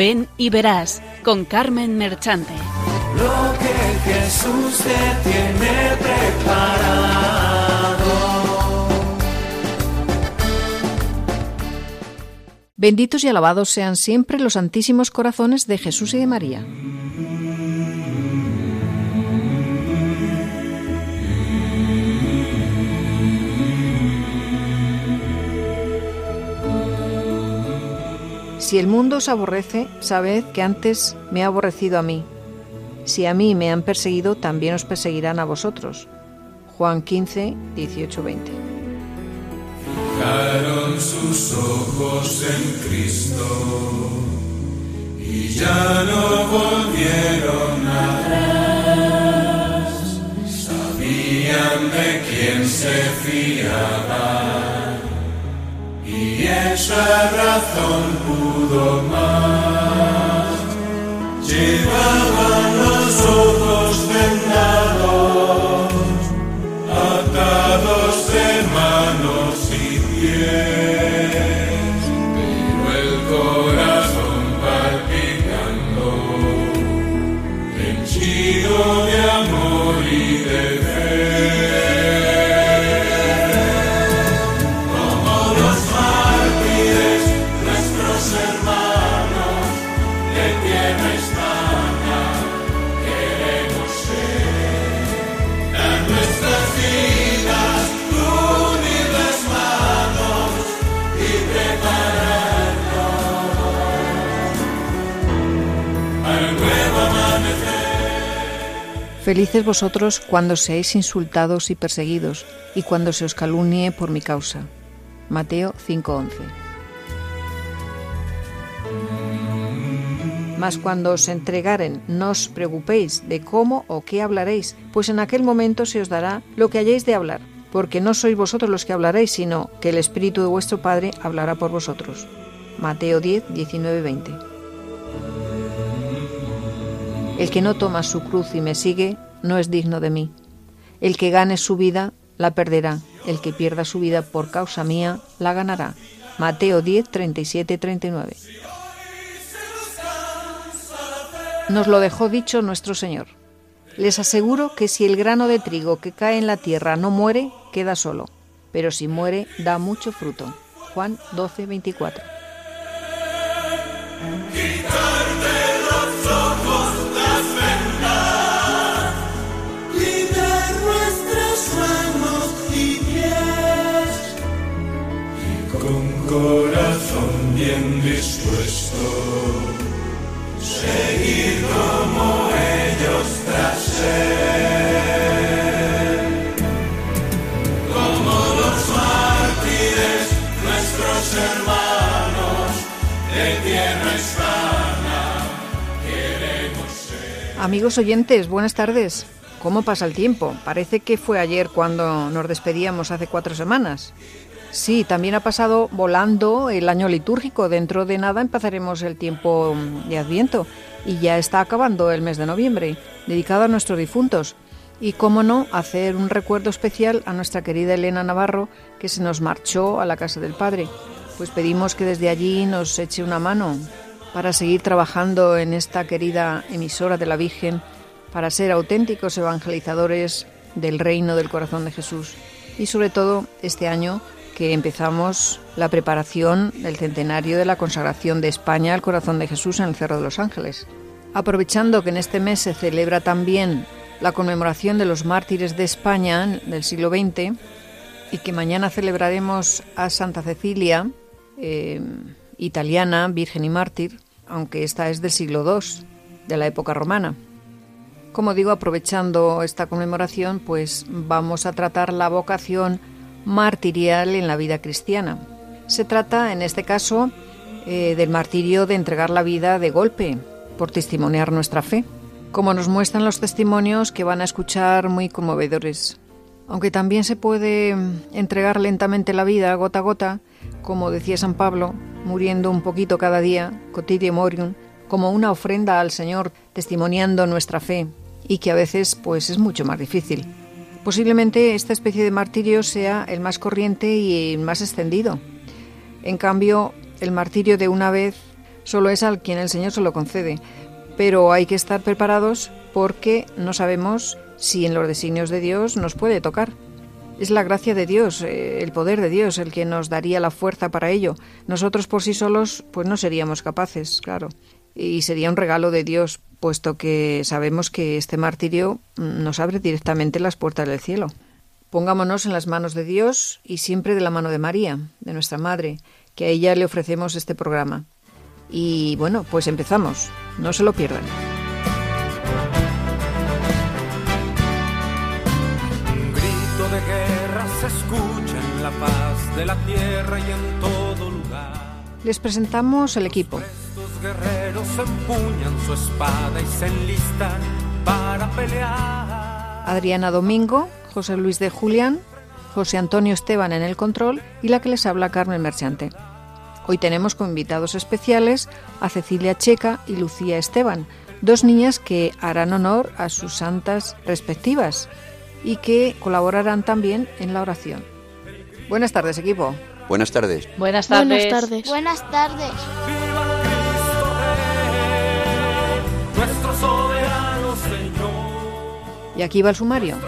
Ven y verás con Carmen Merchante. Lo que Jesús te tiene preparado. Benditos y alabados sean siempre los santísimos corazones de Jesús y de María. Si el mundo os aborrece, sabed que antes me ha aborrecido a mí. Si a mí me han perseguido, también os perseguirán a vosotros. Juan 15, 18, 20. Fijaron sus ojos en Cristo y ya no volvieron atrás. Sabían de quién se fiaban y esa razón pudo más. Llevaban los ojos vendados, atados de manos y pies, pero el corazón palpitando, henchido de amor y de Felices vosotros cuando seáis insultados y perseguidos, y cuando se os calumnie por mi causa. Mateo 5:11. Mas cuando os entregaren, no os preocupéis de cómo o qué hablaréis, pues en aquel momento se os dará lo que hayáis de hablar, porque no sois vosotros los que hablaréis, sino que el Espíritu de vuestro Padre hablará por vosotros. Mateo 10, 19, 20. El que no toma su cruz y me sigue, no es digno de mí. El que gane su vida, la perderá. El que pierda su vida por causa mía, la ganará. Mateo 10, 37, 39. Nos lo dejó dicho nuestro Señor. Les aseguro que si el grano de trigo que cae en la tierra no muere, queda solo, pero si muere, da mucho fruto. Juan 12, 24. Corazón bien dispuesto seguir como ellos tras él. Como los mártires, nuestros hermanos de tierra hispana, queremos ser. Amigos oyentes, buenas tardes. ¿Cómo pasa el tiempo? Parece que fue ayer cuando nos despedíamos hace cuatro semanas. Sí, también ha pasado volando el año litúrgico. Dentro de nada empezaremos el tiempo de Adviento y ya está acabando el mes de noviembre, dedicado a nuestros difuntos. Y cómo no, hacer un recuerdo especial a nuestra querida Elena Navarro, que se nos marchó a la casa del Padre. Pues pedimos que desde allí nos eche una mano para seguir trabajando en esta querida emisora de la Virgen, para ser auténticos evangelizadores del reino del corazón de Jesús. Y sobre todo este año que empezamos la preparación del centenario de la consagración de España al corazón de Jesús en el Cerro de los Ángeles. Aprovechando que en este mes se celebra también la conmemoración de los mártires de España del siglo XX y que mañana celebraremos a Santa Cecilia, eh, italiana, virgen y mártir, aunque esta es del siglo II, de la época romana. Como digo, aprovechando esta conmemoración, pues vamos a tratar la vocación martirial en la vida cristiana. Se trata, en este caso, eh, del martirio de entregar la vida de golpe por testimoniar nuestra fe, como nos muestran los testimonios que van a escuchar muy conmovedores. Aunque también se puede entregar lentamente la vida, gota a gota, como decía San Pablo, muriendo un poquito cada día, cotidie morium, como una ofrenda al Señor, testimoniando nuestra fe, y que a veces pues es mucho más difícil. Posiblemente esta especie de martirio sea el más corriente y el más extendido. En cambio, el martirio de una vez Solo es al quien el Señor se lo concede. Pero hay que estar preparados porque no sabemos si en los designios de Dios nos puede tocar. Es la gracia de Dios, eh, el poder de Dios, el que nos daría la fuerza para ello. Nosotros por sí solos, pues no seríamos capaces, claro. Y sería un regalo de Dios, puesto que sabemos que este martirio nos abre directamente las puertas del cielo. Pongámonos en las manos de Dios y siempre de la mano de María, de nuestra Madre, que a ella le ofrecemos este programa. Y bueno, pues empezamos. No se lo pierdan. Un grito de guerra se escucha en la paz de la tierra y en todo lugar. Les presentamos el equipo. Guerreros empuñan su espada y se enlistan para pelear. Adriana Domingo, José Luis de Julián, José Antonio Esteban en el control y la que les habla Carmen Merchante. Hoy tenemos como invitados especiales a Cecilia Checa y Lucía Esteban, dos niñas que harán honor a sus santas respectivas y que colaborarán también en la oración. Buenas tardes, equipo. Buenas tardes. Buenas tardes. Buenas tardes. Buenas tardes. Y aquí va el sumario.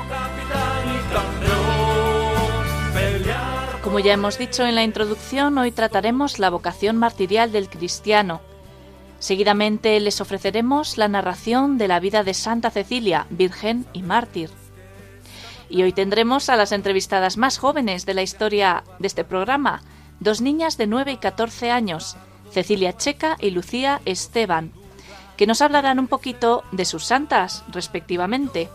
Como ya hemos dicho en la introducción, hoy trataremos la vocación martirial del cristiano. Seguidamente les ofreceremos la narración de la vida de Santa Cecilia, virgen y mártir. Y hoy tendremos a las entrevistadas más jóvenes de la historia de este programa, dos niñas de 9 y 14 años, Cecilia Checa y Lucía Esteban, que nos hablarán un poquito de sus santas, respectivamente.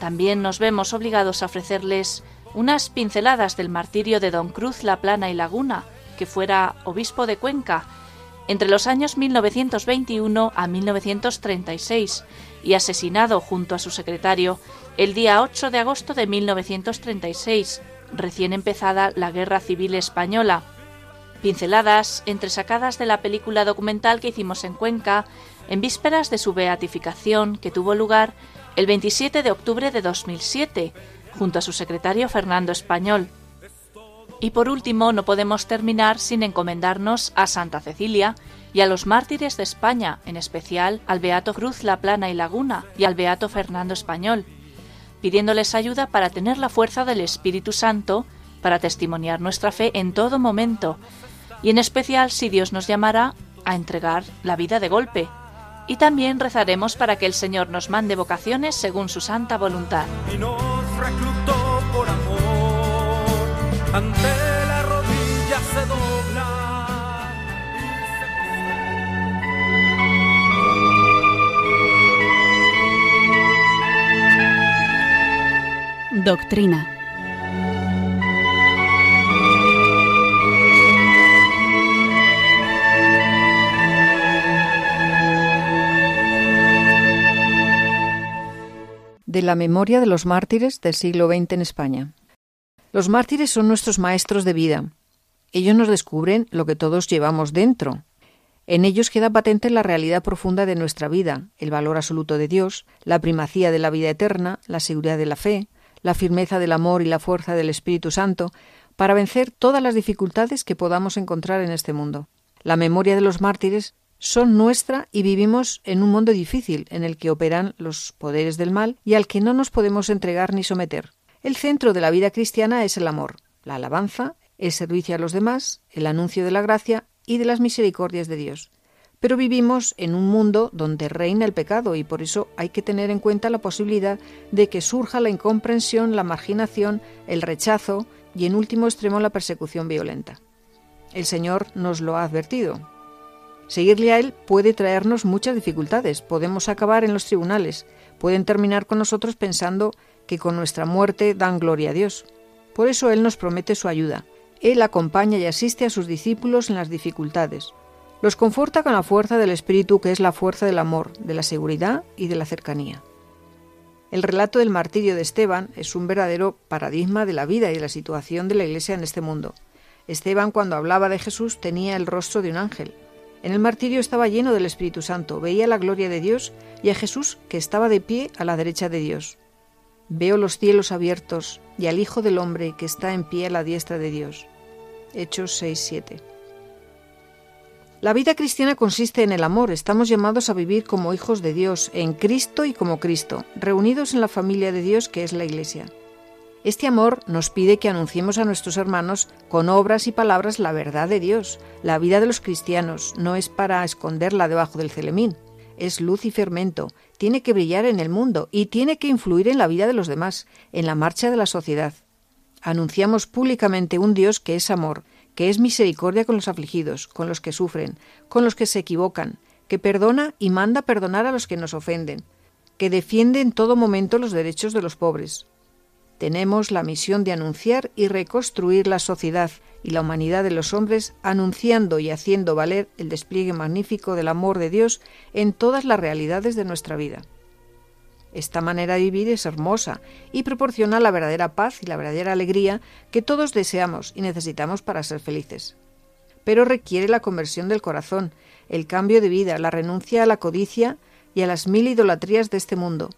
También nos vemos obligados a ofrecerles unas pinceladas del martirio de Don Cruz La Plana y Laguna, que fuera obispo de Cuenca, entre los años 1921 a 1936 y asesinado junto a su secretario el día 8 de agosto de 1936, recién empezada la Guerra Civil Española. Pinceladas entresacadas de la película documental que hicimos en Cuenca en vísperas de su beatificación que tuvo lugar el 27 de octubre de 2007, junto a su secretario Fernando Español. Y por último, no podemos terminar sin encomendarnos a Santa Cecilia y a los mártires de España, en especial al Beato Cruz La Plana y Laguna y al Beato Fernando Español, pidiéndoles ayuda para tener la fuerza del Espíritu Santo para testimoniar nuestra fe en todo momento, y en especial si Dios nos llamará a entregar la vida de golpe. Y también rezaremos para que el Señor nos mande vocaciones según su santa voluntad. y nos reclutó por amor. Ante la rodilla se dobla. Doctrina. De la memoria de los mártires del siglo XX en España. Los mártires son nuestros maestros de vida. Ellos nos descubren lo que todos llevamos dentro. En ellos queda patente la realidad profunda de nuestra vida, el valor absoluto de Dios, la primacía de la vida eterna, la seguridad de la fe, la firmeza del amor y la fuerza del Espíritu Santo, para vencer todas las dificultades que podamos encontrar en este mundo. La memoria de los mártires son nuestra y vivimos en un mundo difícil en el que operan los poderes del mal y al que no nos podemos entregar ni someter. El centro de la vida cristiana es el amor, la alabanza, el servicio a los demás, el anuncio de la gracia y de las misericordias de Dios. Pero vivimos en un mundo donde reina el pecado y por eso hay que tener en cuenta la posibilidad de que surja la incomprensión, la marginación, el rechazo y en último extremo la persecución violenta. El Señor nos lo ha advertido. Seguirle a Él puede traernos muchas dificultades, podemos acabar en los tribunales, pueden terminar con nosotros pensando que con nuestra muerte dan gloria a Dios. Por eso Él nos promete su ayuda. Él acompaña y asiste a sus discípulos en las dificultades. Los conforta con la fuerza del Espíritu que es la fuerza del amor, de la seguridad y de la cercanía. El relato del martirio de Esteban es un verdadero paradigma de la vida y de la situación de la Iglesia en este mundo. Esteban, cuando hablaba de Jesús, tenía el rostro de un ángel. En el martirio estaba lleno del Espíritu Santo, veía la gloria de Dios y a Jesús que estaba de pie a la derecha de Dios. Veo los cielos abiertos y al Hijo del Hombre que está en pie a la diestra de Dios. Hechos 6-7. La vida cristiana consiste en el amor. Estamos llamados a vivir como hijos de Dios, en Cristo y como Cristo, reunidos en la familia de Dios que es la Iglesia. Este amor nos pide que anunciemos a nuestros hermanos con obras y palabras la verdad de Dios. La vida de los cristianos no es para esconderla debajo del celemín, es luz y fermento, tiene que brillar en el mundo y tiene que influir en la vida de los demás, en la marcha de la sociedad. Anunciamos públicamente un Dios que es amor, que es misericordia con los afligidos, con los que sufren, con los que se equivocan, que perdona y manda perdonar a los que nos ofenden, que defiende en todo momento los derechos de los pobres, tenemos la misión de anunciar y reconstruir la sociedad y la humanidad de los hombres, anunciando y haciendo valer el despliegue magnífico del amor de Dios en todas las realidades de nuestra vida. Esta manera de vivir es hermosa y proporciona la verdadera paz y la verdadera alegría que todos deseamos y necesitamos para ser felices. Pero requiere la conversión del corazón, el cambio de vida, la renuncia a la codicia y a las mil idolatrías de este mundo,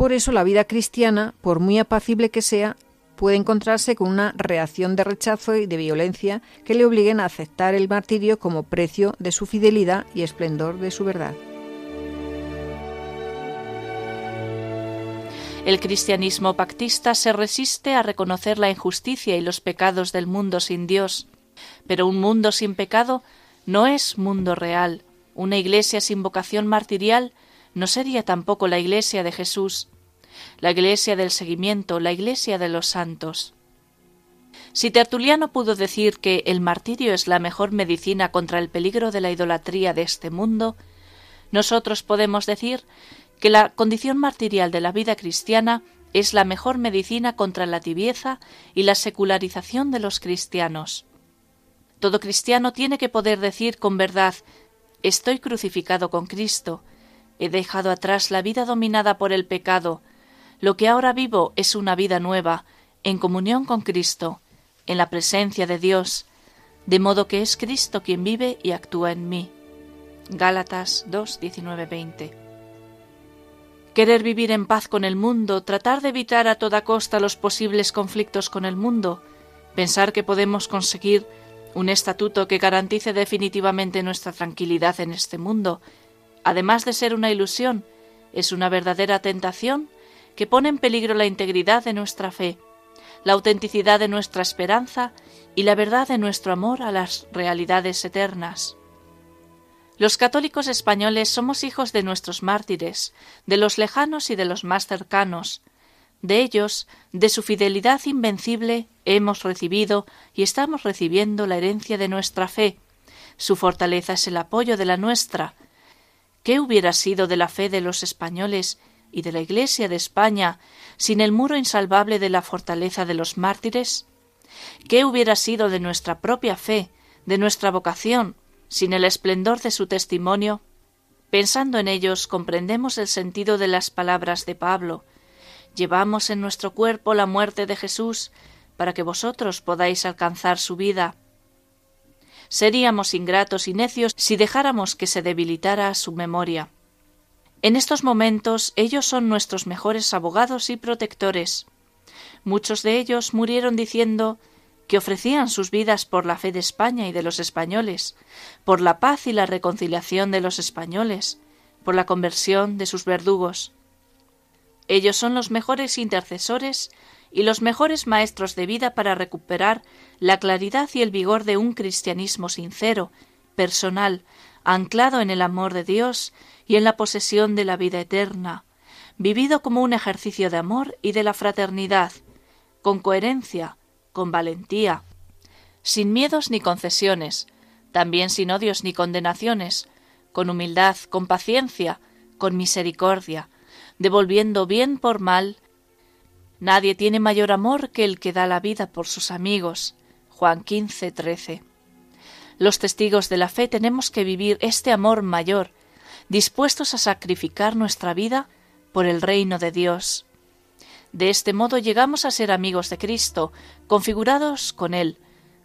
por eso la vida cristiana, por muy apacible que sea, puede encontrarse con una reacción de rechazo y de violencia que le obliguen a aceptar el martirio como precio de su fidelidad y esplendor de su verdad. El cristianismo pactista se resiste a reconocer la injusticia y los pecados del mundo sin Dios, pero un mundo sin pecado no es mundo real. Una iglesia sin vocación martirial no sería tampoco la Iglesia de Jesús, la Iglesia del seguimiento, la Iglesia de los santos. Si Tertuliano pudo decir que el martirio es la mejor medicina contra el peligro de la idolatría de este mundo, nosotros podemos decir que la condición martirial de la vida cristiana es la mejor medicina contra la tibieza y la secularización de los cristianos. Todo cristiano tiene que poder decir con verdad Estoy crucificado con Cristo, He dejado atrás la vida dominada por el pecado. Lo que ahora vivo es una vida nueva, en comunión con Cristo, en la presencia de Dios, de modo que es Cristo quien vive y actúa en mí. Gálatas 2, 19, 20. Querer vivir en paz con el mundo, tratar de evitar a toda costa los posibles conflictos con el mundo, pensar que podemos conseguir un estatuto que garantice definitivamente nuestra tranquilidad en este mundo además de ser una ilusión, es una verdadera tentación que pone en peligro la integridad de nuestra fe, la autenticidad de nuestra esperanza y la verdad de nuestro amor a las realidades eternas. Los católicos españoles somos hijos de nuestros mártires, de los lejanos y de los más cercanos. De ellos, de su fidelidad invencible, hemos recibido y estamos recibiendo la herencia de nuestra fe. Su fortaleza es el apoyo de la nuestra, ¿Qué hubiera sido de la fe de los españoles y de la Iglesia de España sin el muro insalvable de la fortaleza de los mártires? ¿Qué hubiera sido de nuestra propia fe, de nuestra vocación, sin el esplendor de su testimonio? Pensando en ellos comprendemos el sentido de las palabras de Pablo. Llevamos en nuestro cuerpo la muerte de Jesús para que vosotros podáis alcanzar su vida. Seríamos ingratos y necios si dejáramos que se debilitara su memoria. En estos momentos ellos son nuestros mejores abogados y protectores. Muchos de ellos murieron diciendo que ofrecían sus vidas por la fe de España y de los españoles, por la paz y la reconciliación de los españoles, por la conversión de sus verdugos. Ellos son los mejores intercesores y los mejores maestros de vida para recuperar la claridad y el vigor de un cristianismo sincero, personal, anclado en el amor de Dios y en la posesión de la vida eterna, vivido como un ejercicio de amor y de la fraternidad, con coherencia, con valentía, sin miedos ni concesiones, también sin odios ni condenaciones, con humildad, con paciencia, con misericordia, devolviendo bien por mal Nadie tiene mayor amor que el que da la vida por sus amigos. Juan 15, 13. Los testigos de la fe tenemos que vivir este amor mayor, dispuestos a sacrificar nuestra vida por el reino de Dios. De este modo llegamos a ser amigos de Cristo, configurados con Él,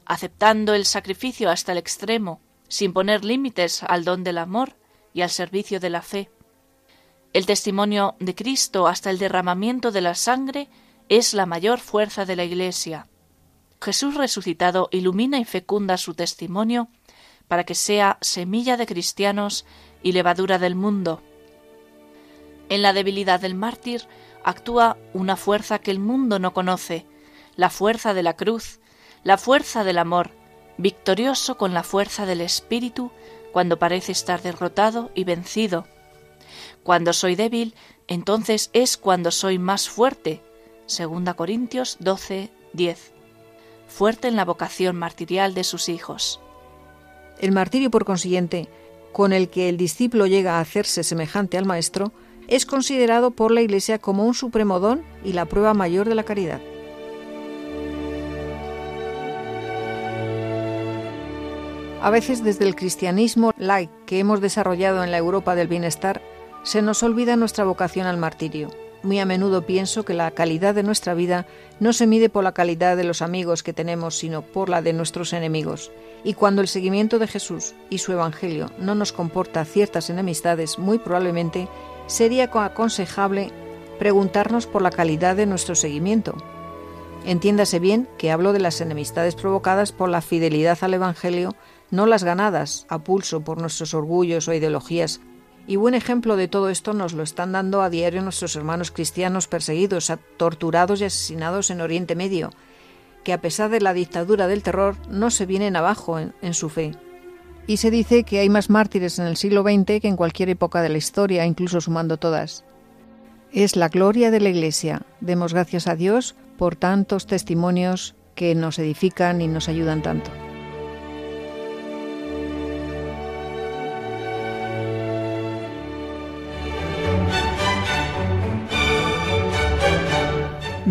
aceptando el sacrificio hasta el extremo, sin poner límites al don del amor y al servicio de la fe. El testimonio de Cristo hasta el derramamiento de la sangre es la mayor fuerza de la Iglesia. Jesús resucitado ilumina y fecunda su testimonio para que sea semilla de cristianos y levadura del mundo. En la debilidad del mártir actúa una fuerza que el mundo no conoce, la fuerza de la cruz, la fuerza del amor, victorioso con la fuerza del Espíritu cuando parece estar derrotado y vencido. Cuando soy débil, entonces es cuando soy más fuerte. 2 Corintios 12, 10. Fuerte en la vocación martirial de sus hijos. El martirio, por consiguiente, con el que el discípulo llega a hacerse semejante al Maestro, es considerado por la Iglesia como un supremo don y la prueba mayor de la caridad. A veces desde el cristianismo laic que hemos desarrollado en la Europa del bienestar, se nos olvida nuestra vocación al martirio. Muy a menudo pienso que la calidad de nuestra vida no se mide por la calidad de los amigos que tenemos, sino por la de nuestros enemigos. Y cuando el seguimiento de Jesús y su Evangelio no nos comporta ciertas enemistades, muy probablemente sería aconsejable preguntarnos por la calidad de nuestro seguimiento. Entiéndase bien que hablo de las enemistades provocadas por la fidelidad al Evangelio, no las ganadas a pulso por nuestros orgullos o ideologías. Y buen ejemplo de todo esto nos lo están dando a diario nuestros hermanos cristianos perseguidos, torturados y asesinados en Oriente Medio, que a pesar de la dictadura del terror no se vienen abajo en, su fe y se dice que hay más mártires en el siglo XX que en cualquier época de la historia, incluso sumando todas. Es la gloria de la Iglesia. Demos gracias a Dios por tantos testimonios que nos edifican y nos ayudan tanto.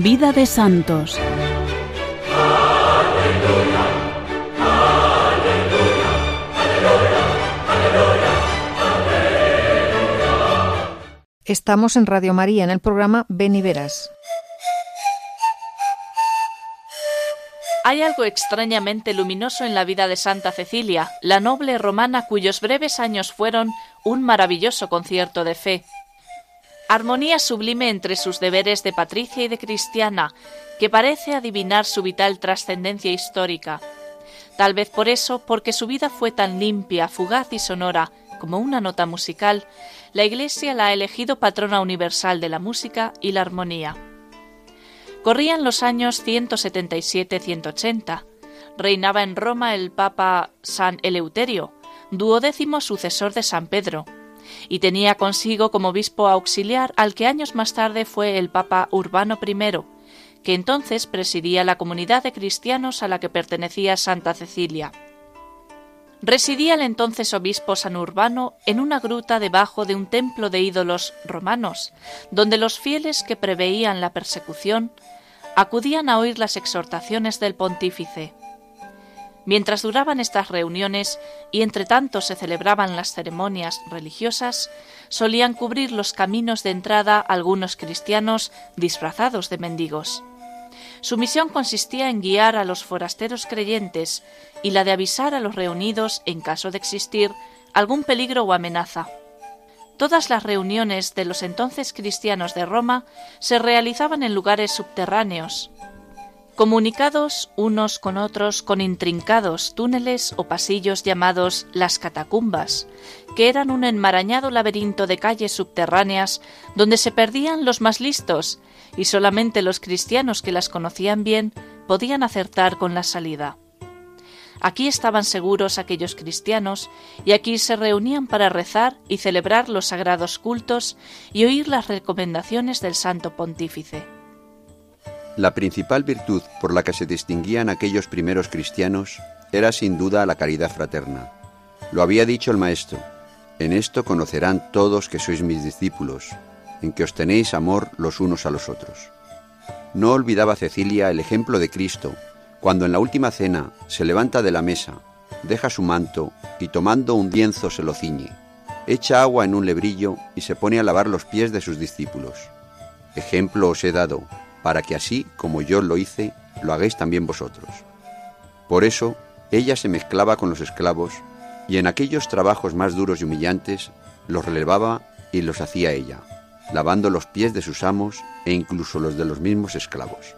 Vida de Santos. Estamos en Radio María en el programa Ven y Verás. Hay algo extrañamente luminoso en la vida de Santa Cecilia, la noble romana cuyos breves años fueron un maravilloso concierto de fe. Armonía sublime entre sus deberes de patricia y de cristiana, que parece adivinar su vital trascendencia histórica. Tal vez por eso, porque su vida fue tan limpia, fugaz y sonora, como una nota musical, la Iglesia la ha elegido patrona universal de la música y la armonía. Corrían los años 177-180. Reinaba en Roma el Papa San Eleuterio, duodécimo sucesor de San Pedro, y tenía consigo como obispo auxiliar al que años más tarde fue el Papa Urbano I, que entonces presidía la comunidad de cristianos a la que pertenecía Santa Cecilia. Residía el entonces obispo San Urbano en una gruta debajo de un templo de ídolos romanos, donde los fieles que preveían la persecución acudían a oír las exhortaciones del pontífice. Mientras duraban estas reuniones y entre tanto se celebraban las ceremonias religiosas, solían cubrir los caminos de entrada algunos cristianos disfrazados de mendigos. Su misión consistía en guiar a los forasteros creyentes y la de avisar a los reunidos en caso de existir algún peligro o amenaza. Todas las reuniones de los entonces cristianos de Roma se realizaban en lugares subterráneos, comunicados unos con otros con intrincados túneles o pasillos llamados las catacumbas, que eran un enmarañado laberinto de calles subterráneas donde se perdían los más listos y solamente los cristianos que las conocían bien podían acertar con la salida. Aquí estaban seguros aquellos cristianos y aquí se reunían para rezar y celebrar los sagrados cultos y oír las recomendaciones del Santo Pontífice. La principal virtud por la que se distinguían aquellos primeros cristianos era sin duda la caridad fraterna. Lo había dicho el Maestro, en esto conocerán todos que sois mis discípulos, en que os tenéis amor los unos a los otros. No olvidaba Cecilia el ejemplo de Cristo, cuando en la última cena se levanta de la mesa, deja su manto y tomando un lienzo se lo ciñe, echa agua en un lebrillo y se pone a lavar los pies de sus discípulos. Ejemplo os he dado, para que así como yo lo hice, lo hagáis también vosotros. Por eso, ella se mezclaba con los esclavos y en aquellos trabajos más duros y humillantes los relevaba y los hacía ella, lavando los pies de sus amos e incluso los de los mismos esclavos.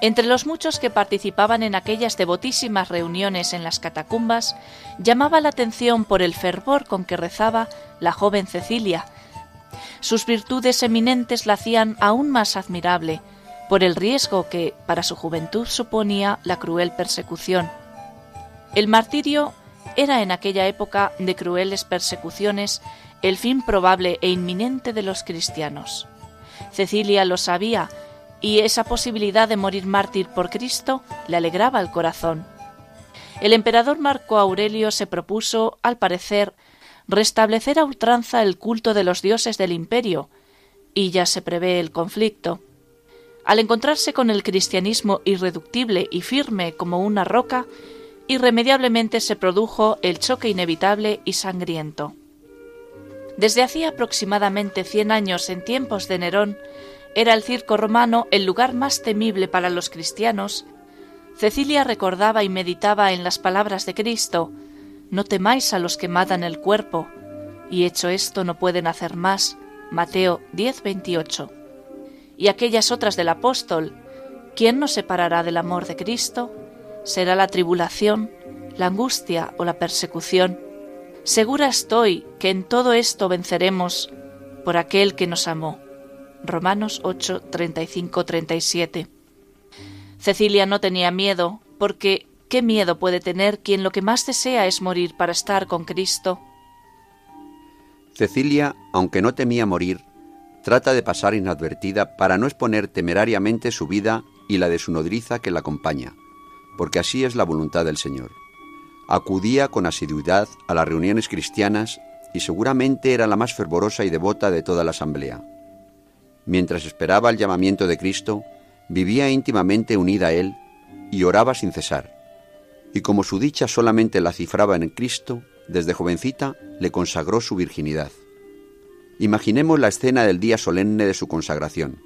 Entre los muchos que participaban en aquellas devotísimas reuniones en las catacumbas, llamaba la atención por el fervor con que rezaba la joven Cecilia. Sus virtudes eminentes la hacían aún más admirable, por el riesgo que para su juventud suponía la cruel persecución. El martirio era en aquella época de crueles persecuciones el fin probable e inminente de los cristianos. Cecilia lo sabía y esa posibilidad de morir mártir por Cristo le alegraba el corazón. El emperador Marco Aurelio se propuso, al parecer, restablecer a ultranza el culto de los dioses del imperio, y ya se prevé el conflicto. Al encontrarse con el cristianismo irreductible y firme como una roca, irremediablemente se produjo el choque inevitable y sangriento. Desde hacía aproximadamente cien años en tiempos de Nerón, era el circo romano el lugar más temible para los cristianos, Cecilia recordaba y meditaba en las palabras de Cristo, No temáis a los que matan el cuerpo, y hecho esto no pueden hacer más. Mateo 10:28. Y aquellas otras del apóstol, ¿quién nos separará del amor de Cristo? ¿Será la tribulación, la angustia o la persecución? Segura estoy que en todo esto venceremos por aquel que nos amó. Romanos 8, 35, 37. Cecilia no tenía miedo, porque ¿qué miedo puede tener quien lo que más desea es morir para estar con Cristo? Cecilia, aunque no temía morir, trata de pasar inadvertida para no exponer temerariamente su vida y la de su nodriza que la acompaña, porque así es la voluntad del Señor. Acudía con asiduidad a las reuniones cristianas y seguramente era la más fervorosa y devota de toda la asamblea. Mientras esperaba el llamamiento de Cristo, vivía íntimamente unida a Él y oraba sin cesar. Y como su dicha solamente la cifraba en Cristo, desde jovencita le consagró su virginidad. Imaginemos la escena del día solemne de su consagración.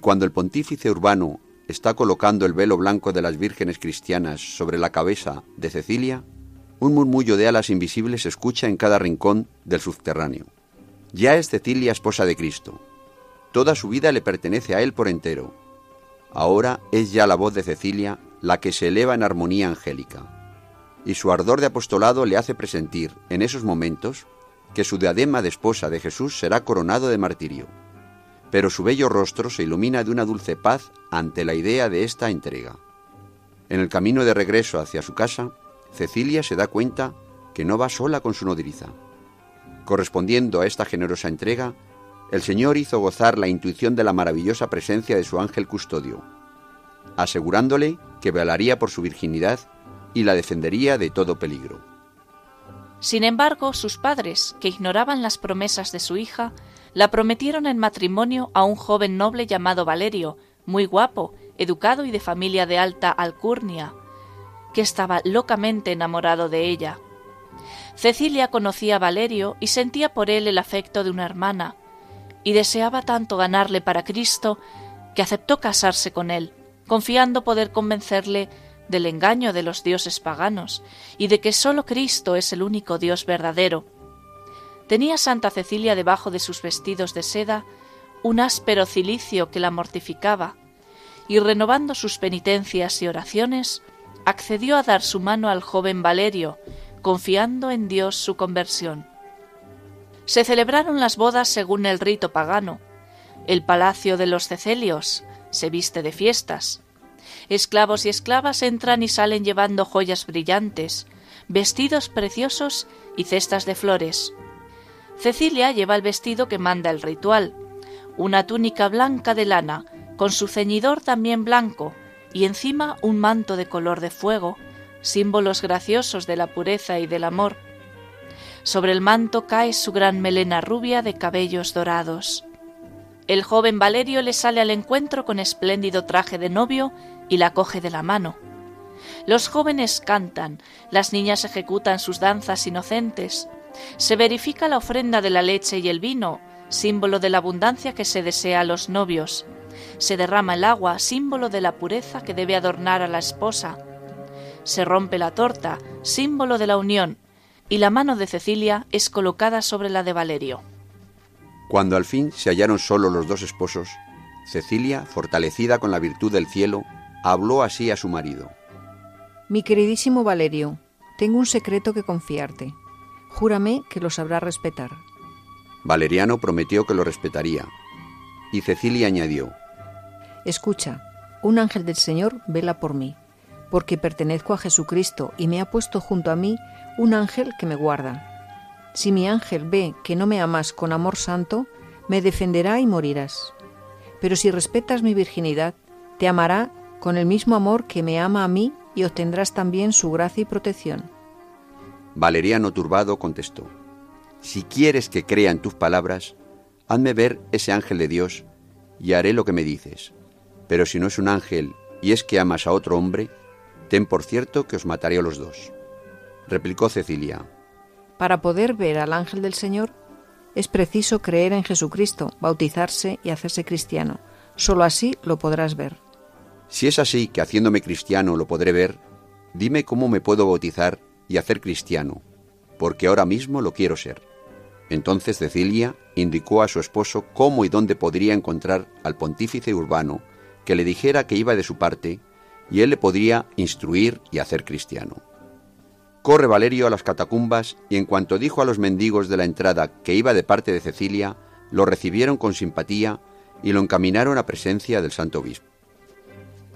Cuando el pontífice urbano está colocando el velo blanco de las vírgenes cristianas sobre la cabeza de Cecilia, un murmullo de alas invisibles se escucha en cada rincón del subterráneo. Ya es Cecilia esposa de Cristo, Toda su vida le pertenece a él por entero. Ahora es ya la voz de Cecilia la que se eleva en armonía angélica. Y su ardor de apostolado le hace presentir, en esos momentos, que su diadema de esposa de Jesús será coronado de martirio. Pero su bello rostro se ilumina de una dulce paz ante la idea de esta entrega. En el camino de regreso hacia su casa, Cecilia se da cuenta que no va sola con su nodriza. Correspondiendo a esta generosa entrega, el Señor hizo gozar la intuición de la maravillosa presencia de su ángel custodio, asegurándole que velaría por su virginidad y la defendería de todo peligro. Sin embargo, sus padres, que ignoraban las promesas de su hija, la prometieron en matrimonio a un joven noble llamado Valerio, muy guapo, educado y de familia de alta alcurnia, que estaba locamente enamorado de ella. Cecilia conocía a Valerio y sentía por él el afecto de una hermana, y deseaba tanto ganarle para Cristo que aceptó casarse con él, confiando poder convencerle del engaño de los dioses paganos y de que sólo Cristo es el único Dios verdadero. Tenía Santa Cecilia debajo de sus vestidos de seda un áspero cilicio que la mortificaba, y renovando sus penitencias y oraciones, accedió a dar su mano al joven Valerio, confiando en Dios su conversión. Se celebraron las bodas según el rito pagano. El palacio de los Cecelios se viste de fiestas. Esclavos y esclavas entran y salen llevando joyas brillantes, vestidos preciosos y cestas de flores. Cecilia lleva el vestido que manda el ritual, una túnica blanca de lana, con su ceñidor también blanco, y encima un manto de color de fuego, símbolos graciosos de la pureza y del amor. Sobre el manto cae su gran melena rubia de cabellos dorados. El joven Valerio le sale al encuentro con espléndido traje de novio y la coge de la mano. Los jóvenes cantan, las niñas ejecutan sus danzas inocentes. Se verifica la ofrenda de la leche y el vino, símbolo de la abundancia que se desea a los novios. Se derrama el agua, símbolo de la pureza que debe adornar a la esposa. Se rompe la torta, símbolo de la unión, y la mano de Cecilia es colocada sobre la de Valerio. Cuando al fin se hallaron solo los dos esposos, Cecilia, fortalecida con la virtud del cielo, habló así a su marido. Mi queridísimo Valerio, tengo un secreto que confiarte. Júrame que lo sabrás respetar. Valeriano prometió que lo respetaría. Y Cecilia añadió, Escucha, un ángel del Señor vela por mí, porque pertenezco a Jesucristo y me ha puesto junto a mí un ángel que me guarda. Si mi ángel ve que no me amas con amor santo, me defenderá y morirás. Pero si respetas mi virginidad, te amará con el mismo amor que me ama a mí y obtendrás también su gracia y protección. Valeriano turbado contestó, Si quieres que crea en tus palabras, hazme ver ese ángel de Dios y haré lo que me dices. Pero si no es un ángel y es que amas a otro hombre, ten por cierto que os mataré a los dos. Replicó Cecilia, Para poder ver al ángel del Señor, es preciso creer en Jesucristo, bautizarse y hacerse cristiano. Solo así lo podrás ver. Si es así que haciéndome cristiano lo podré ver, dime cómo me puedo bautizar y hacer cristiano, porque ahora mismo lo quiero ser. Entonces Cecilia indicó a su esposo cómo y dónde podría encontrar al pontífice urbano que le dijera que iba de su parte y él le podría instruir y hacer cristiano. Corre Valerio a las catacumbas y en cuanto dijo a los mendigos de la entrada que iba de parte de Cecilia, lo recibieron con simpatía y lo encaminaron a presencia del santo obispo.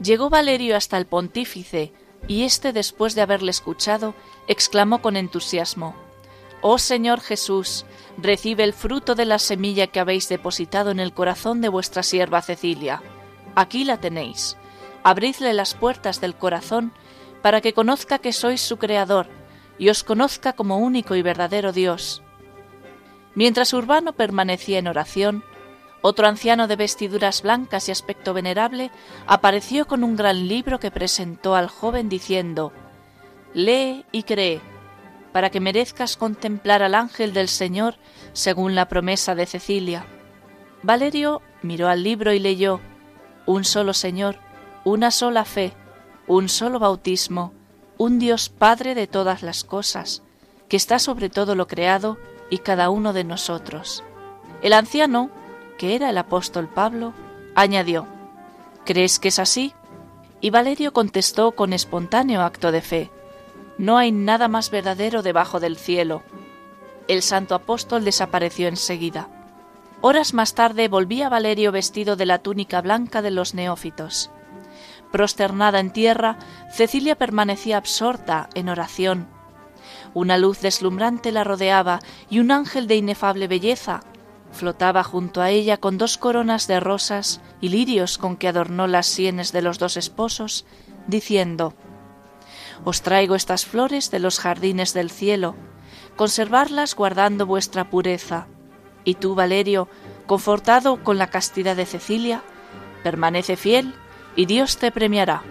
Llegó Valerio hasta el pontífice, y éste, después de haberle escuchado, exclamó con entusiasmo Oh Señor Jesús, recibe el fruto de la semilla que habéis depositado en el corazón de vuestra sierva Cecilia. Aquí la tenéis. Abridle las puertas del corazón para que conozca que sois su Creador y os conozca como único y verdadero Dios. Mientras Urbano permanecía en oración, otro anciano de vestiduras blancas y aspecto venerable apareció con un gran libro que presentó al joven diciendo Lee y cree, para que merezcas contemplar al ángel del Señor según la promesa de Cecilia. Valerio miró al libro y leyó Un solo Señor, una sola fe, un solo bautismo, un Dios Padre de todas las cosas, que está sobre todo lo creado y cada uno de nosotros. El anciano, que era el apóstol Pablo, añadió, ¿Crees que es así? Y Valerio contestó con espontáneo acto de fe, No hay nada más verdadero debajo del cielo. El santo apóstol desapareció enseguida. Horas más tarde volvía Valerio vestido de la túnica blanca de los neófitos. Prosternada en tierra, Cecilia permanecía absorta en oración. Una luz deslumbrante la rodeaba y un ángel de inefable belleza flotaba junto a ella con dos coronas de rosas y lirios con que adornó las sienes de los dos esposos, diciendo Os traigo estas flores de los jardines del cielo, conservarlas guardando vuestra pureza. Y tú, Valerio, confortado con la castidad de Cecilia, permanece fiel y Dios te premiará.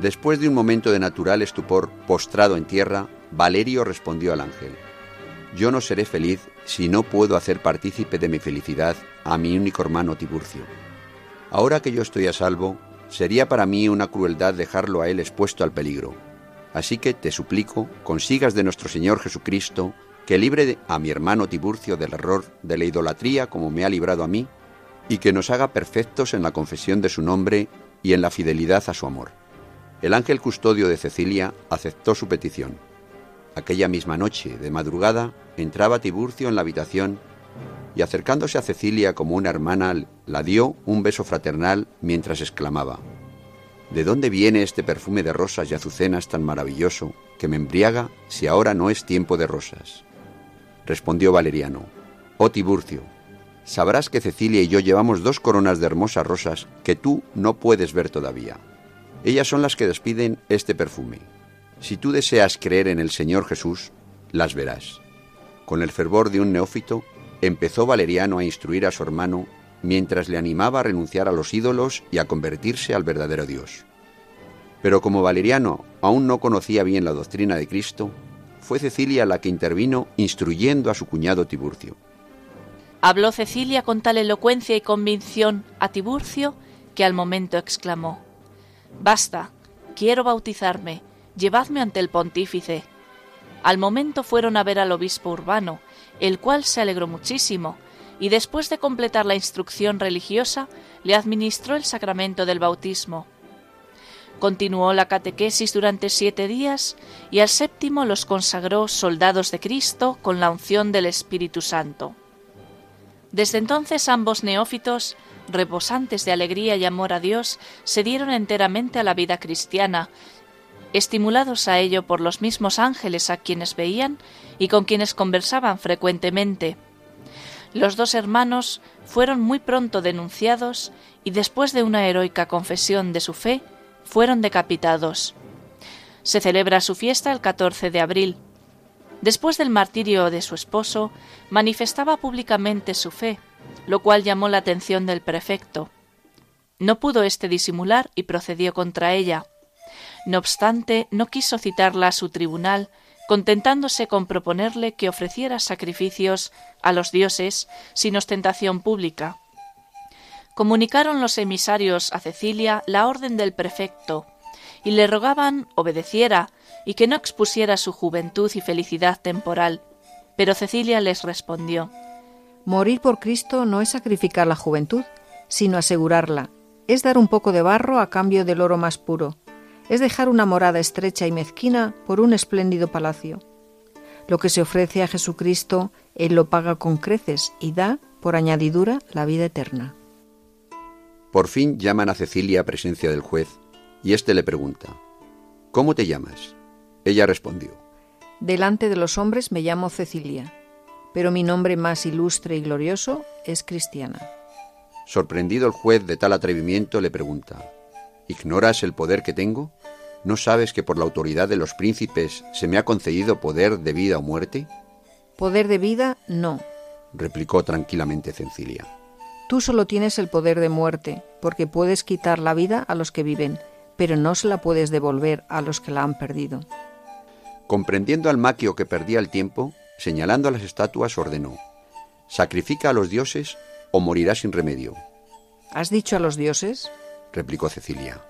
Después de un momento de natural estupor, postrado en tierra, Valerio respondió al ángel, Yo no seré feliz si no puedo hacer partícipe de mi felicidad a mi único hermano Tiburcio. Ahora que yo estoy a salvo, sería para mí una crueldad dejarlo a él expuesto al peligro. Así que te suplico, consigas de nuestro Señor Jesucristo, que libre a mi hermano Tiburcio del error de la idolatría como me ha librado a mí, y que nos haga perfectos en la confesión de su nombre y en la fidelidad a su amor. El ángel custodio de Cecilia aceptó su petición. Aquella misma noche, de madrugada, entraba Tiburcio en la habitación y acercándose a Cecilia como una hermana, la dio un beso fraternal mientras exclamaba, ¿De dónde viene este perfume de rosas y azucenas tan maravilloso que me embriaga si ahora no es tiempo de rosas? Respondió Valeriano, Oh Tiburcio, sabrás que Cecilia y yo llevamos dos coronas de hermosas rosas que tú no puedes ver todavía. Ellas son las que despiden este perfume. Si tú deseas creer en el Señor Jesús, las verás. Con el fervor de un neófito, empezó Valeriano a instruir a su hermano mientras le animaba a renunciar a los ídolos y a convertirse al verdadero Dios. Pero como Valeriano aún no conocía bien la doctrina de Cristo, fue Cecilia la que intervino instruyendo a su cuñado Tiburcio. Habló Cecilia con tal elocuencia y convicción a Tiburcio que al momento exclamó Basta, quiero bautizarme, llevadme ante el pontífice. Al momento fueron a ver al obispo urbano, el cual se alegró muchísimo, y después de completar la instrucción religiosa, le administró el sacramento del bautismo. Continuó la catequesis durante siete días y al séptimo los consagró soldados de Cristo con la unción del Espíritu Santo. Desde entonces ambos neófitos, rebosantes de alegría y amor a Dios, se dieron enteramente a la vida cristiana, estimulados a ello por los mismos ángeles a quienes veían y con quienes conversaban frecuentemente. Los dos hermanos fueron muy pronto denunciados y después de una heroica confesión de su fe, fueron decapitados. Se celebra su fiesta el 14 de abril. Después del martirio de su esposo, manifestaba públicamente su fe, lo cual llamó la atención del prefecto. No pudo éste disimular y procedió contra ella. No obstante, no quiso citarla a su tribunal, contentándose con proponerle que ofreciera sacrificios a los dioses sin ostentación pública. Comunicaron los emisarios a Cecilia la orden del prefecto y le rogaban obedeciera y que no expusiera su juventud y felicidad temporal. Pero Cecilia les respondió Morir por Cristo no es sacrificar la juventud, sino asegurarla. Es dar un poco de barro a cambio del oro más puro. Es dejar una morada estrecha y mezquina por un espléndido palacio. Lo que se ofrece a Jesucristo, Él lo paga con creces y da, por añadidura, la vida eterna. Por fin llaman a Cecilia a presencia del juez y éste le pregunta, ¿Cómo te llamas? Ella respondió, Delante de los hombres me llamo Cecilia, pero mi nombre más ilustre y glorioso es Cristiana. Sorprendido el juez de tal atrevimiento le pregunta, ¿Ignoras el poder que tengo? ¿No sabes que por la autoridad de los príncipes se me ha concedido poder de vida o muerte? Poder de vida, no, replicó tranquilamente Cecilia. Tú solo tienes el poder de muerte, porque puedes quitar la vida a los que viven, pero no se la puedes devolver a los que la han perdido. Comprendiendo al maquio que perdía el tiempo, señalando a las estatuas, ordenó, Sacrifica a los dioses o morirás sin remedio. ¿Has dicho a los dioses? replicó Cecilia.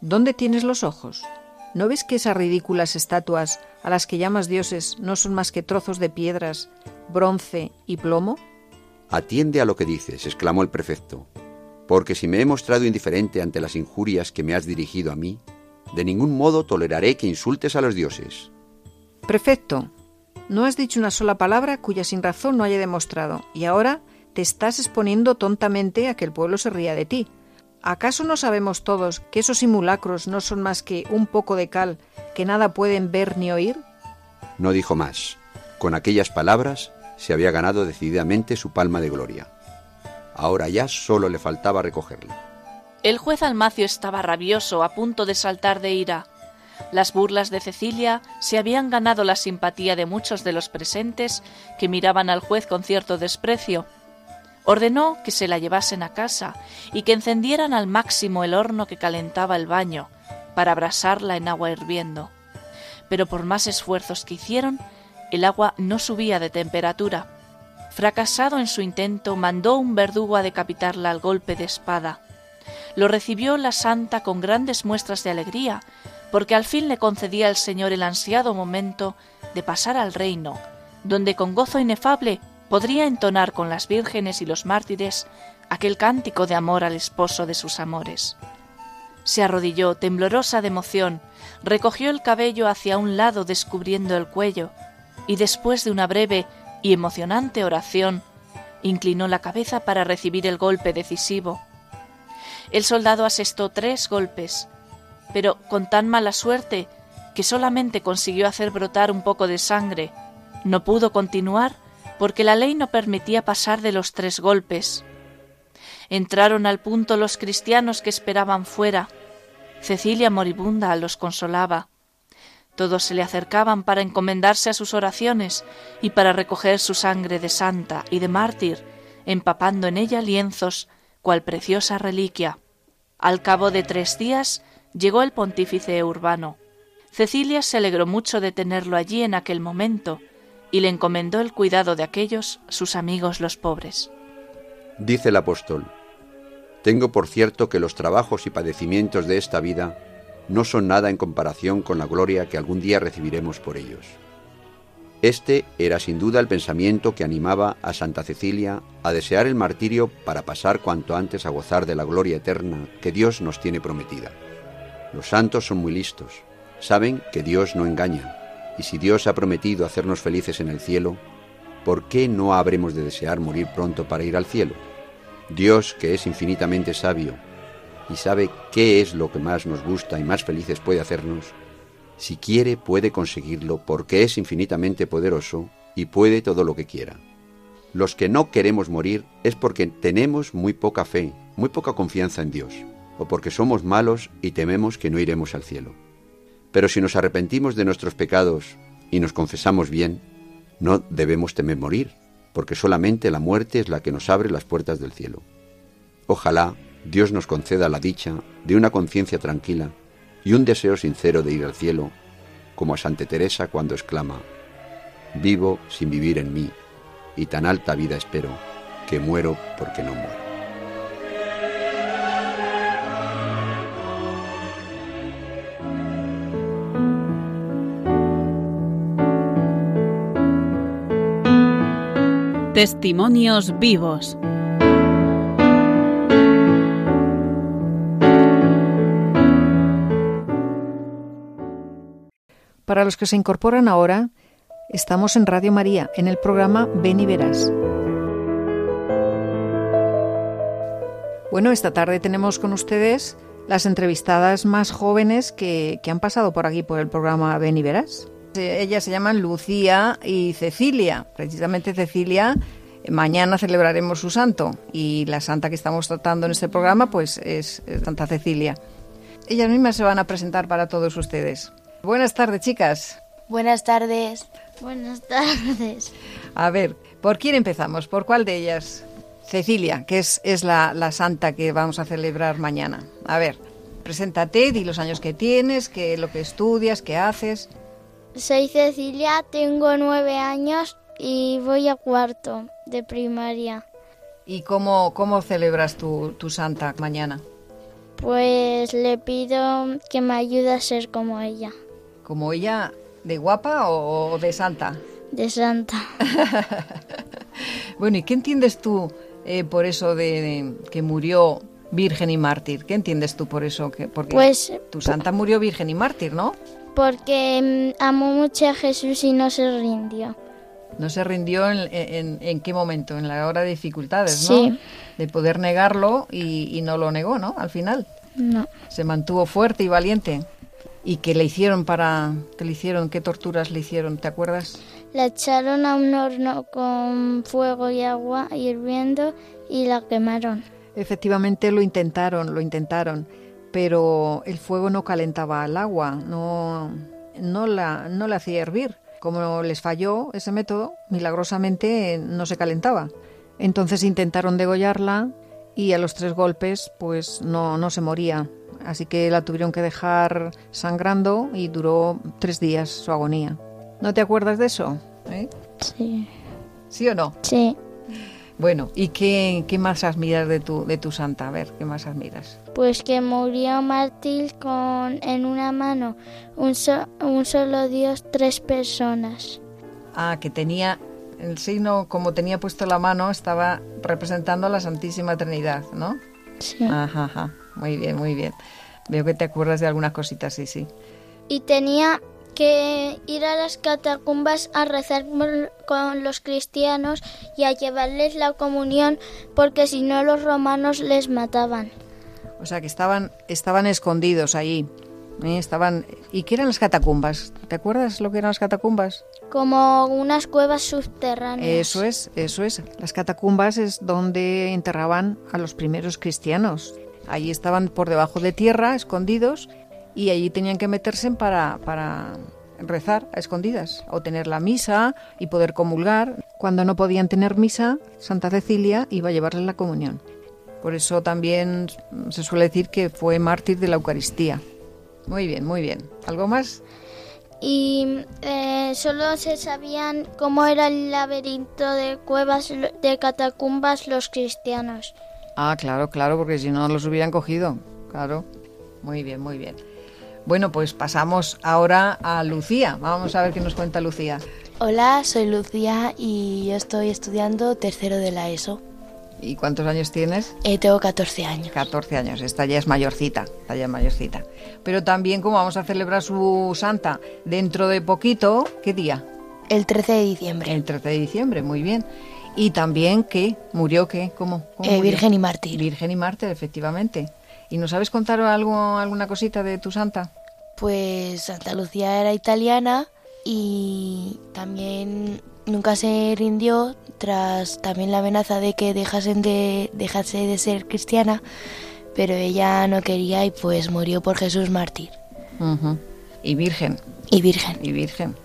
¿Dónde tienes los ojos? ¿No ves que esas ridículas estatuas a las que llamas dioses no son más que trozos de piedras, bronce y plomo? Atiende a lo que dices, exclamó el prefecto, porque si me he mostrado indiferente ante las injurias que me has dirigido a mí, de ningún modo toleraré que insultes a los dioses. Prefecto, no has dicho una sola palabra cuya sin razón no haya demostrado, y ahora te estás exponiendo tontamente a que el pueblo se ría de ti. ¿Acaso no sabemos todos que esos simulacros no son más que un poco de cal que nada pueden ver ni oír? No dijo más. Con aquellas palabras se había ganado decididamente su palma de gloria. Ahora ya solo le faltaba recogerla. El juez Almacio estaba rabioso, a punto de saltar de ira. Las burlas de Cecilia se habían ganado la simpatía de muchos de los presentes que miraban al juez con cierto desprecio. Ordenó que se la llevasen a casa y que encendieran al máximo el horno que calentaba el baño para abrasarla en agua hirviendo. Pero por más esfuerzos que hicieron, el agua no subía de temperatura. Fracasado en su intento, mandó un verdugo a decapitarla al golpe de espada. Lo recibió la santa con grandes muestras de alegría, porque al fin le concedía el Señor el ansiado momento de pasar al reino, donde con gozo inefable podría entonar con las vírgenes y los mártires aquel cántico de amor al esposo de sus amores. Se arrodilló, temblorosa de emoción, recogió el cabello hacia un lado descubriendo el cuello, y después de una breve y emocionante oración, inclinó la cabeza para recibir el golpe decisivo. El soldado asestó tres golpes, pero con tan mala suerte que solamente consiguió hacer brotar un poco de sangre. No pudo continuar porque la ley no permitía pasar de los tres golpes. Entraron al punto los cristianos que esperaban fuera. Cecilia moribunda los consolaba. Todos se le acercaban para encomendarse a sus oraciones y para recoger su sangre de santa y de mártir, empapando en ella lienzos, cual preciosa reliquia. Al cabo de tres días llegó el pontífice urbano. Cecilia se alegró mucho de tenerlo allí en aquel momento y le encomendó el cuidado de aquellos sus amigos los pobres. Dice el apóstol, Tengo por cierto que los trabajos y padecimientos de esta vida no son nada en comparación con la gloria que algún día recibiremos por ellos. Este era sin duda el pensamiento que animaba a Santa Cecilia a desear el martirio para pasar cuanto antes a gozar de la gloria eterna que Dios nos tiene prometida. Los santos son muy listos, saben que Dios no engaña, y si Dios ha prometido hacernos felices en el cielo, ¿por qué no habremos de desear morir pronto para ir al cielo? Dios, que es infinitamente sabio y sabe qué es lo que más nos gusta y más felices puede hacernos, si quiere puede conseguirlo porque es infinitamente poderoso y puede todo lo que quiera. Los que no queremos morir es porque tenemos muy poca fe, muy poca confianza en Dios, o porque somos malos y tememos que no iremos al cielo. Pero si nos arrepentimos de nuestros pecados y nos confesamos bien, no debemos temer morir, porque solamente la muerte es la que nos abre las puertas del cielo. Ojalá Dios nos conceda la dicha de una conciencia tranquila y un deseo sincero de ir al cielo, como a Santa Teresa cuando exclama, Vivo sin vivir en mí, y tan alta vida espero, que muero porque no muero. Testimonios vivos. Para los que se incorporan ahora, estamos en Radio María, en el programa Ven y Verás. Bueno, esta tarde tenemos con ustedes las entrevistadas más jóvenes que, que han pasado por aquí por el programa Ven y Verás. Ellas se llaman Lucía y Cecilia. Precisamente Cecilia, eh, mañana celebraremos su santo y la santa que estamos tratando en este programa pues es Santa Cecilia. Ellas mismas se van a presentar para todos ustedes. Buenas tardes, chicas. Buenas tardes. Buenas tardes. A ver, ¿por quién empezamos? ¿Por cuál de ellas? Cecilia, que es, es la, la santa que vamos a celebrar mañana. A ver, preséntate, di los años que tienes, qué lo que estudias, qué haces. Soy Cecilia, tengo nueve años y voy a cuarto de primaria. ¿Y cómo, cómo celebras tu, tu santa mañana? Pues le pido que me ayude a ser como ella, ¿Como ella de guapa o, de santa? de santa. Bueno, ¿y qué entiendes tú eh, por eso de, de que murió virgen y mártir? ¿Qué entiendes tú por eso? Que, porque Pues tu santa murió virgen y mártir, ¿no? Porque mm, amó mucho a Jesús y no se rindió. No se rindió en, en- en qué momento, en la hora de dificultades, ¿no? Sí. De poder negarlo y, y no lo negó, ¿no? Al final. No. Se mantuvo fuerte y valiente. ¿Y qué le hicieron para... qué le hicieron? ¿Qué torturas le hicieron? ¿Te acuerdas? La echaron a un horno con fuego y agua hirviendo y la quemaron. Efectivamente lo intentaron, lo intentaron, pero el fuego no calentaba el agua, no, no, la, no la hacía hervir. Como les falló ese método, milagrosamente no se calentaba. Entonces intentaron degollarla y a los tres golpes pues no, no se moría. Así que la tuvieron que dejar sangrando y duró tres días su agonía. ¿No te acuerdas de eso? ¿Eh? Sí. ¿Sí o no? Sí. Bueno, ¿y qué, qué más admiras de tu, de tu santa? A ver, ¿qué más admiras? Pues que murió mártir con en una mano un, so- un solo Dios, tres personas. Ah, que tenía el signo, como tenía puesto la mano, estaba representando a la Santísima Trinidad, ¿no? Sí. Ajá, ajá. Muy bien, muy bien. Veo que te acuerdas de algunas cositas, sí, sí. Y tenía que ir a las catacumbas a rezar con los cristianos y a llevarles la comunión porque si no los romanos les mataban. O sea, que estaban, estaban escondidos allí. ¿eh? Estaban... ¿Y qué eran las catacumbas? ¿Te acuerdas lo que eran las catacumbas? Como unas cuevas subterráneas. Eso es, eso es. Las catacumbas es donde enterraban a los primeros cristianos. Allí estaban por debajo de tierra, escondidos, y allí tenían que meterse para, para rezar a escondidas, o tener la misa y poder comulgar. Cuando no podían tener misa, Santa Cecilia iba a llevarles la comunión. Por eso también se suele decir que fue mártir de la Eucaristía. Muy bien, muy bien. ¿Algo más? Y eh, solo se sabían cómo era el laberinto de cuevas, de catacumbas los cristianos. Ah, claro, claro, porque si no los hubieran cogido. Claro. Muy bien, muy bien. Bueno, pues pasamos ahora a Lucía. Vamos a ver qué nos cuenta Lucía. Hola, soy Lucía y yo estoy estudiando tercero de la ESO. ¿Y cuántos años tienes? Eh, tengo 14 años. 14 años, esta ya es mayorcita, esta ya es mayorcita. Pero también como vamos a celebrar su santa dentro de poquito, ¿qué día? El 13 de diciembre. El 13 de diciembre, muy bien. Y también que murió qué, ¿cómo? cómo Eh? Virgen y mártir. Virgen y mártir, efectivamente. ¿Y nos sabes contar algo, alguna cosita de tu santa? Pues Santa Lucía era italiana y también nunca se rindió tras también la amenaza de que dejasen de, dejase de ser cristiana, pero ella no quería y pues murió por Jesús mártir. Y virgen, y virgen. y virgen.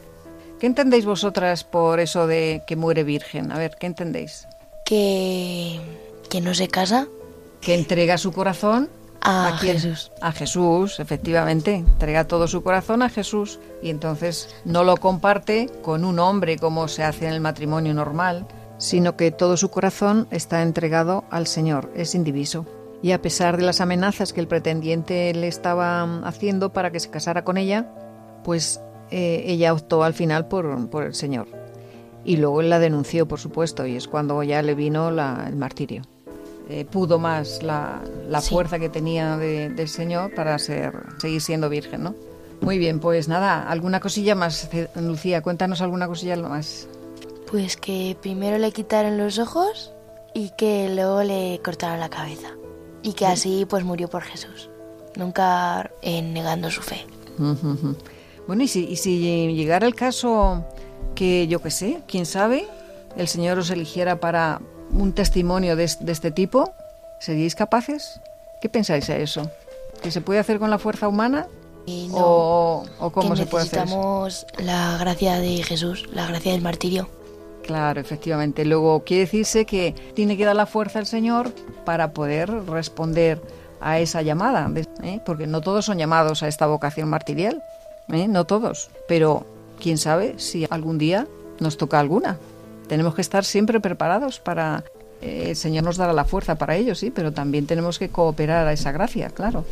¿Qué entendéis vosotras por eso de que muere virgen? A ver, ¿qué entendéis? Que, que no se casa Que entrega su corazón a quién? Jesús. A Jesús, efectivamente. Entrega todo su corazón a Jesús y entonces no lo comparte con un hombre como se hace en el matrimonio normal, sino que todo su corazón está entregado al Señor, es indiviso. Y a pesar de las amenazas que el pretendiente le estaba mm, haciendo para que se casara con ella, pues eh, ella optó al final por, por el Señor. Y luego él la denunció, por supuesto, y es cuando ya le vino la- el martirio. Eh, pudo más la, la Sí. fuerza que tenía de- del Señor para ser, seguir siendo virgen, ¿no? Muy bien, pues nada, alguna cosilla más, Lucía, cuéntanos alguna cosilla más. Pues que primero le quitaron los ojos y que luego le cortaron la cabeza. Y que así pues murió por Jesús, nunca eh, negando su fe. Bueno, y si, y si llegara el caso que, yo qué sé, quién sabe, el Señor os eligiera para un testimonio de, es- de este tipo, ¿seríais capaces? ¿Qué pensáis a eso? ¿Que se puede hacer con la fuerza humana? Y no, ¿O, o cómo que se puede hacer necesitamos la gracia de Jesús, la gracia del martirio. Claro, efectivamente. Luego quiere decirse que tiene que dar la fuerza al Señor para poder responder a esa llamada, ¿eh? porque no todos son llamados a esta vocación martirial, ¿eh? no todos, pero quién sabe si algún día nos toca alguna. Tenemos que estar siempre preparados para... eh, el Señor nos dará la fuerza para ello, sí, pero también tenemos que cooperar a esa gracia, claro.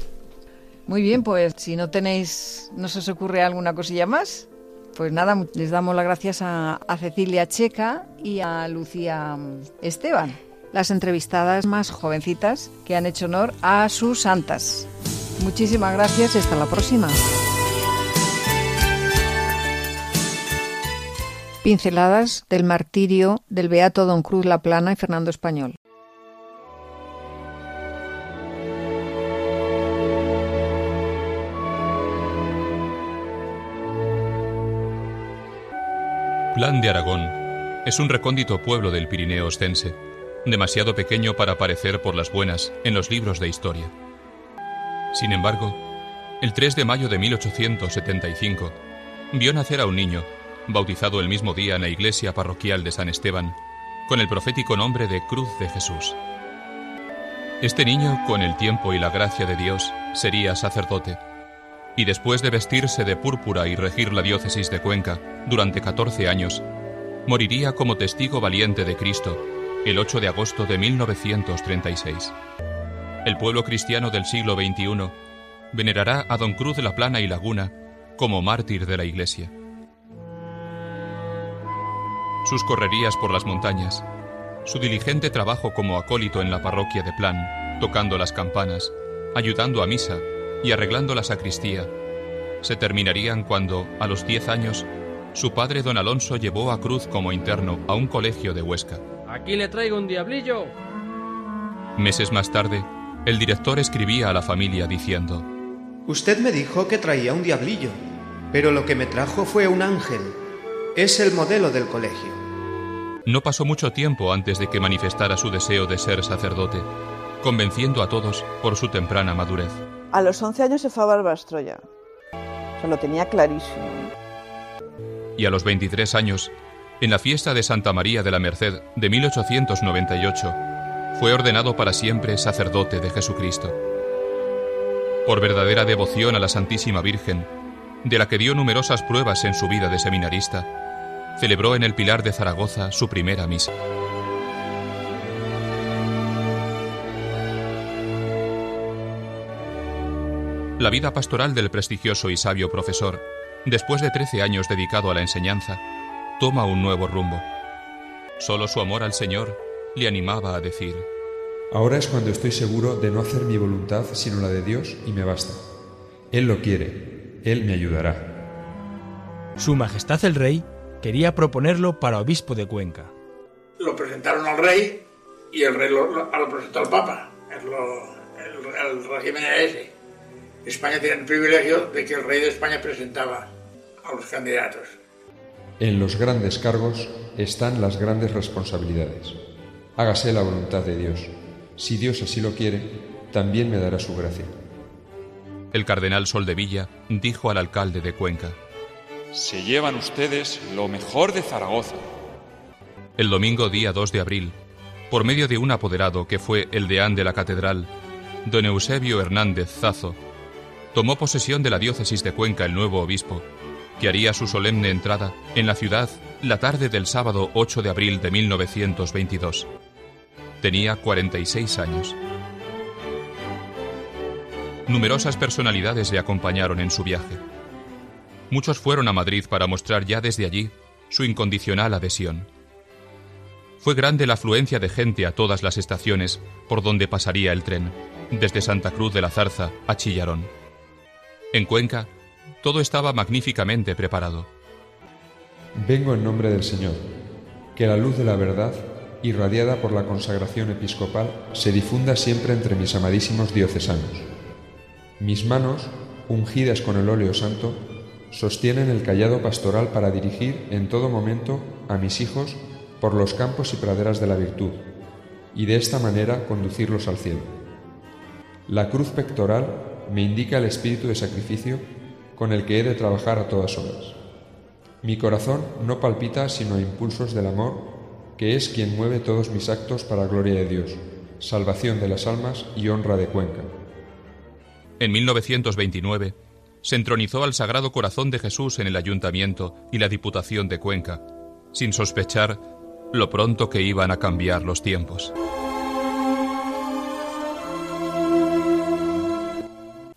Muy bien, pues si no tenéis, no se os ocurre alguna cosilla más, pues nada, les damos las gracias a, a Cecilia Checa y a Lucía mm, Esteban, las entrevistadas más jovencitas que han hecho honor a sus santas. Muchísimas gracias y hasta la próxima. Pinceladas del martirio del Beato Don Cruz La Plana y Fernando Español. Plan de Aragón es un recóndito pueblo del Pirineo ostense, demasiado pequeño para aparecer por las buenas en los libros de historia. Sin embargo, el 3 de mayo de 1875 vio nacer a un niño, bautizado el mismo día en la iglesia parroquial de San Esteban, con el profético nombre de Cruz de Jesús. Este niño, con el tiempo y la gracia de Dios, sería sacerdote y después de vestirse de púrpura y regir la diócesis de Cuenca durante 14 años, moriría como testigo valiente de Cristo el 8 de agosto de 1936. El pueblo cristiano del siglo XXI venerará a Don Cruz de la Plana y Laguna como mártir de la Iglesia. Sus correrías por las montañas, su diligente trabajo como acólito en la parroquia de Plan, tocando las campanas, ayudando a misa y arreglando la sacristía, se terminarían cuando, a los 10 años, su padre don Alonso llevó a Cruz como interno a un colegio de Huesca. Aquí le traigo un diablillo. Meses más tarde, el director escribía a la familia diciendo, Usted me dijo que traía un diablillo, pero lo que me trajo fue un ángel. Es el modelo del colegio. No pasó mucho tiempo antes de que manifestara su deseo de ser sacerdote, convenciendo a todos por su temprana madurez. A los 11 años se fue a Barbastroya. Se lo tenía clarísimo. Y a los 23 años, en la fiesta de Santa María de la Merced de 1898, fue ordenado para siempre sacerdote de Jesucristo. Por verdadera devoción a la Santísima Virgen, de la que dio numerosas pruebas en su vida de seminarista, celebró en el Pilar de Zaragoza su primera misa. La vida pastoral del prestigioso y sabio profesor, después de 13 años dedicado a la enseñanza, toma un nuevo rumbo. Solo su amor al Señor le animaba a decir, Ahora es cuando estoy seguro de no hacer mi voluntad sino la de Dios y me basta. Él lo quiere, Él me ayudará. Su Majestad el Rey quería proponerlo para obispo de Cuenca. Lo presentaron al rey y el rey lo, lo- lo presentó al Papa. Es lo- el, el régimen era ese. España tiene el privilegio de que el rey de España presentaba a los candidatos. En los grandes cargos están las grandes responsabilidades. Hágase la voluntad de Dios. Si Dios así lo quiere, también me dará su gracia. El cardenal Soldevilla dijo al alcalde de Cuenca, Se llevan ustedes lo mejor de Zaragoza. El domingo día 2 de abril, por medio de un apoderado que fue el deán de la catedral, don Eusebio Hernández Zazo, tomó posesión de la diócesis de Cuenca el nuevo obispo, que haría su solemne entrada en la ciudad la tarde del sábado 8 de abril de 1922. Tenía 46 años. Numerosas personalidades le acompañaron en su viaje. Muchos fueron a Madrid para mostrar ya desde allí su incondicional adhesión. Fue grande la afluencia de gente a todas las estaciones por donde pasaría el tren, desde Santa Cruz de la Zarza a Chillarón. En Cuenca, todo estaba magníficamente preparado. Vengo en nombre del Señor. Que la luz de la verdad, irradiada por la consagración episcopal, se difunda siempre entre mis amadísimos diocesanos. Mis manos, ungidas con el óleo santo, sostienen el callado pastoral para dirigir en todo momento a mis hijos por los campos y praderas de la virtud, y de esta manera conducirlos al cielo. La cruz pectoral me indica el espíritu de sacrificio con el que he de trabajar a todas horas. Mi corazón no palpita sino a impulsos del amor, que es quien mueve todos mis actos para gloria de Dios, salvación de las almas y honra de Cuenca. En 1929, se entronizó al Sagrado Corazón de Jesús en el Ayuntamiento y la Diputación de Cuenca, sin sospechar lo pronto que iban a cambiar los tiempos.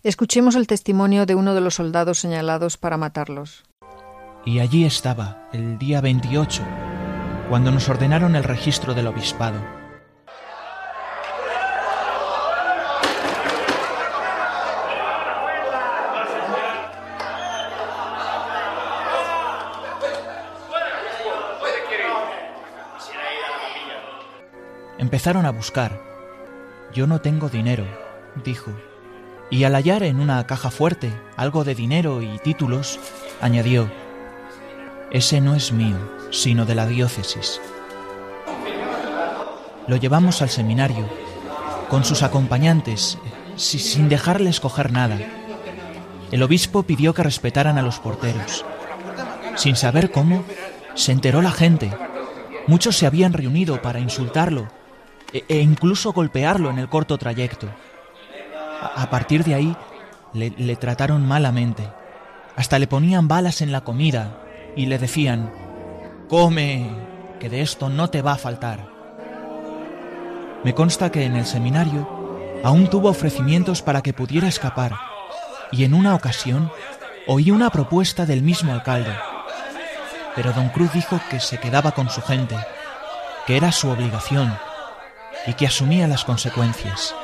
Escuchemos el testimonio de uno de los soldados señalados para matarlos. Y allí estaba, el día 28, cuando nos ordenaron el registro del obispado. Empezaron a buscar. Yo no tengo dinero, dijo. Y al hallar en una caja fuerte algo de dinero y títulos, añadió, Ese no es mío, sino de la diócesis. Lo llevamos al seminario, con sus acompañantes, si- sin dejarles coger nada. El obispo pidió que respetaran a los porteros. Sin saber cómo, se enteró la gente. Muchos se habían reunido para insultarlo e, e incluso golpearlo en el corto trayecto. A, partir de ahí, le, le trataron malamente. Hasta le ponían balas en la comida y le decían, come, que de esto no te va a faltar. Me consta que en el seminario aún tuvo ofrecimientos para que pudiera escapar y en una ocasión oí una propuesta del mismo alcalde. Pero don Cruz dijo que se quedaba con su gente, que era su obligación y que asumía las consecuencias.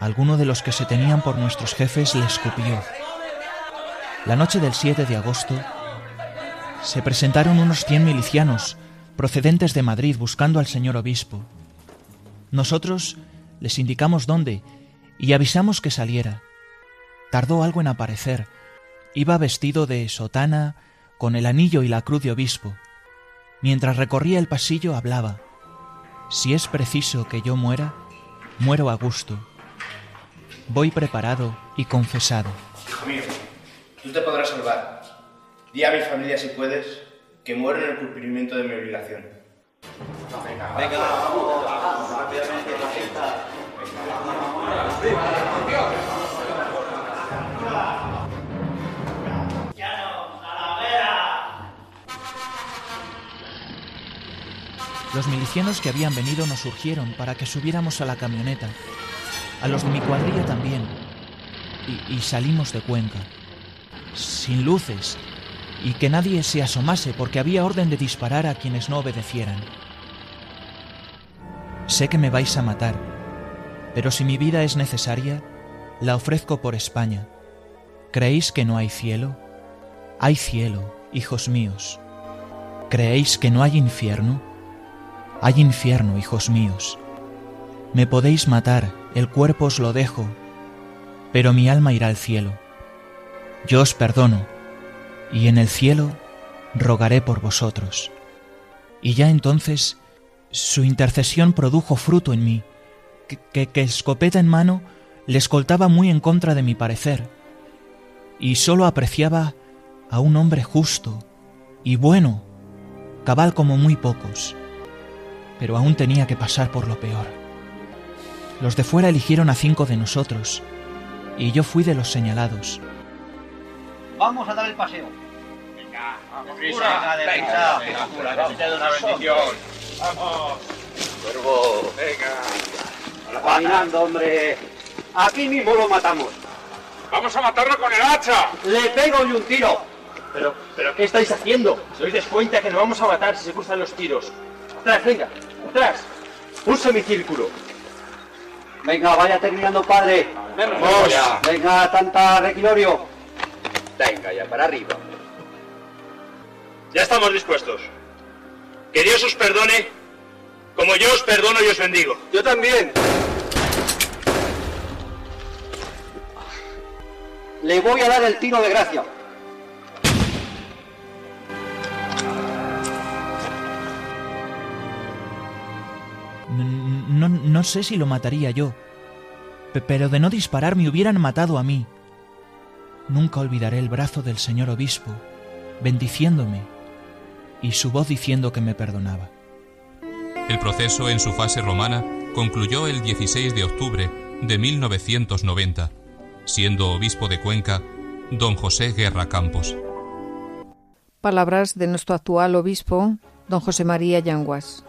Alguno de los que se tenían por nuestros jefes le escupió. La noche del 7 de agosto se presentaron unos 100 milicianos procedentes de Madrid buscando al señor obispo. Nosotros les indicamos dónde y avisamos que saliera. Tardó algo en aparecer. Iba vestido de sotana, con el anillo y la cruz de obispo. Mientras recorría el pasillo hablaba. Si es preciso que yo muera, muero a gusto. Voy preparado y confesado. Hijo mío, tú te podrás salvar. Di a mi familia si puedes que muero en el cumplimiento de mi obligación. Venga, rápidamente, Los milicianos que habían venido nos urgieron para que subiéramos a la camioneta. A los de mi cuadrilla también. Y, y salimos de Cuenca. Sin luces. Y que nadie se asomase porque había orden de disparar a quienes no obedecieran. sé que me vais a matar, pero si mi vida es necesaria, la ofrezco por España. ¿Creéis que no hay cielo? Hay cielo, hijos míos. ¿Creéis que no hay infierno? Hay infierno, hijos míos. Me podéis matar, el cuerpo os lo dejo, pero mi alma irá al cielo. Yo os perdono, y en el cielo rogaré por vosotros. Y ya entonces su intercesión produjo fruto en mí, que, que, escopeta en mano le escoltaba muy en contra de mi parecer, y sólo apreciaba a un hombre justo y bueno, cabal como muy pocos, pero aún tenía que pasar por lo peor. Los de fuera eligieron a cinco de nosotros, y yo fui de los señalados. Vamos a dar el paseo. Venga, vamos, venga, venga, venga, una bendición. Vamos. Cuervo. Venga. Caminando, hombre. Aquí mismo lo matamos. Vamos a matarlo con el hacha. Le pego y un tiro. Pero, pero, ¿qué estáis haciendo? ¿Se os cuenta que nos vamos a matar si se cruzan los tiros? Atrás, venga, atrás. Un semicírculo. Venga, vaya terminando, padre. Vamos. Venga, tanta requilorio. Venga, ya, para arriba. Ya estamos dispuestos. Que Dios os perdone como yo os perdono y os bendigo. Yo también. Le voy a dar el tiro de gracia. No, no, sé si lo mataría yo, pero de no disparar me hubieran matado a mí. Nunca olvidaré el brazo del señor obispo, bendiciéndome, y su voz diciendo que me perdonaba. El proceso en su fase romana concluyó el 16 de octubre de 1990, siendo obispo de Cuenca don José Guerra Campos. Palabras de nuestro actual obispo, don José María Yanguas.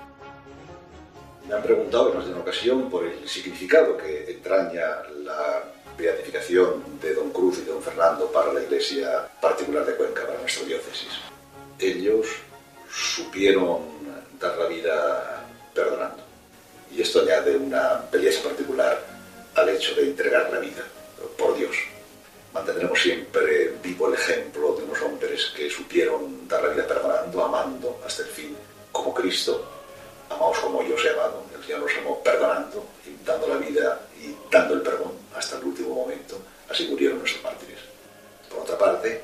Me han preguntado en más de una ocasión por el significado que entraña la beatificación de don Cruz y don Fernando para la Iglesia particular de Cuenca, para nuestra diócesis. Ellos supieron dar la vida perdonando. Y esto añade una belleza particular al hecho de entregar la vida por Dios. Mantendremos siempre vivo el ejemplo de unos hombres que supieron dar la vida perdonando, amando hasta el fin, como Cristo amaos como yo os he amado. El Señor nos amó perdonando, y dando la vida y dando el perdón hasta el último momento. Así murieron nuestros mártires. Por otra parte,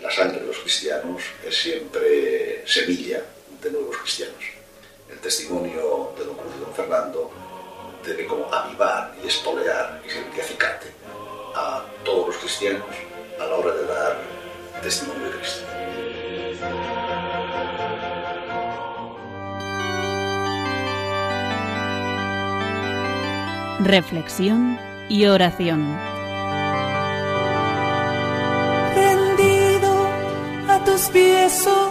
la sangre de los cristianos es siempre semilla de nuevos cristianos. El testimonio de don Cruz y don Fernando debe como avivar y espolear y ser acicate a todos los cristianos a la hora de dar testimonio de Cristo. Reflexión y oración. Rendido a tus pies, oh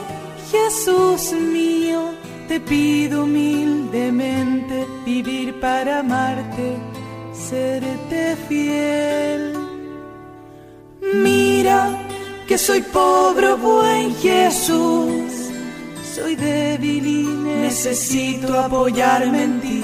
Jesús mío, te pido humildemente vivir para amarte, serte fiel. Mira que soy pobre, buen Jesús, soy débil y necesito apoyarme en ti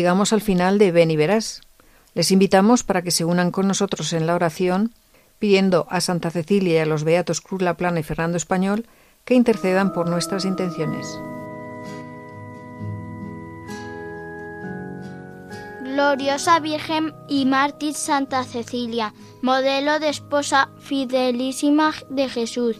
Llegamos al final de Ven y Verás. Les invitamos para que se unan con nosotros en la oración, pidiendo a Santa Cecilia y a los Beatos Cruz La Plana y Fernando Español que intercedan por nuestras intenciones. Gloriosa Virgen y Mártir Santa Cecilia, modelo de esposa fidelísima de Jesús,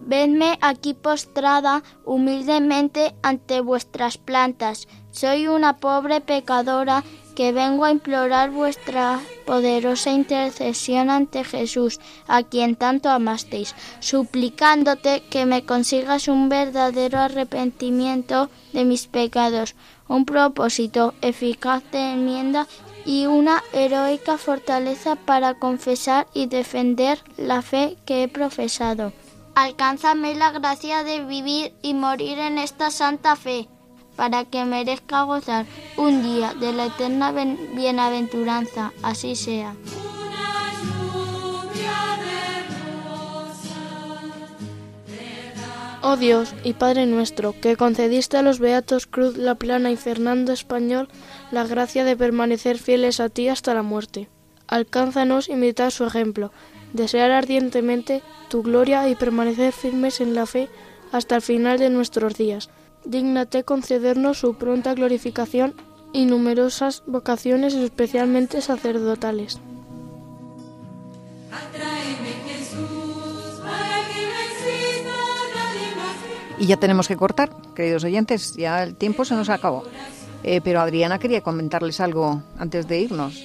Vedme aquí postrada humildemente ante vuestras plantas. Soy una pobre pecadora que vengo a implorar vuestra poderosa intercesión ante Jesús, a quien tanto amasteis, suplicándote que me consigas un verdadero arrepentimiento de mis pecados, un propósito eficaz de enmienda y una heroica fortaleza para confesar y defender la fe que he profesado. Alcánzame la gracia de vivir y morir en esta santa fe para que merezca gozar un día de la eterna bienaventuranza, así sea. Oh Dios y Padre nuestro, que concediste a los beatos Cruz La Plana y Fernando Español la gracia de permanecer fieles a ti hasta la muerte. Alcánzanos imitar su ejemplo, desear ardientemente tu gloria y permanecer firmes en la fe hasta el final de nuestros días dígnate concedernos su pronta glorificación y numerosas vocaciones, especialmente sacerdotales. Y ya tenemos que cortar, queridos oyentes, ya el tiempo se nos acabó. Eh, pero Adriana quería comentarles algo antes de irnos.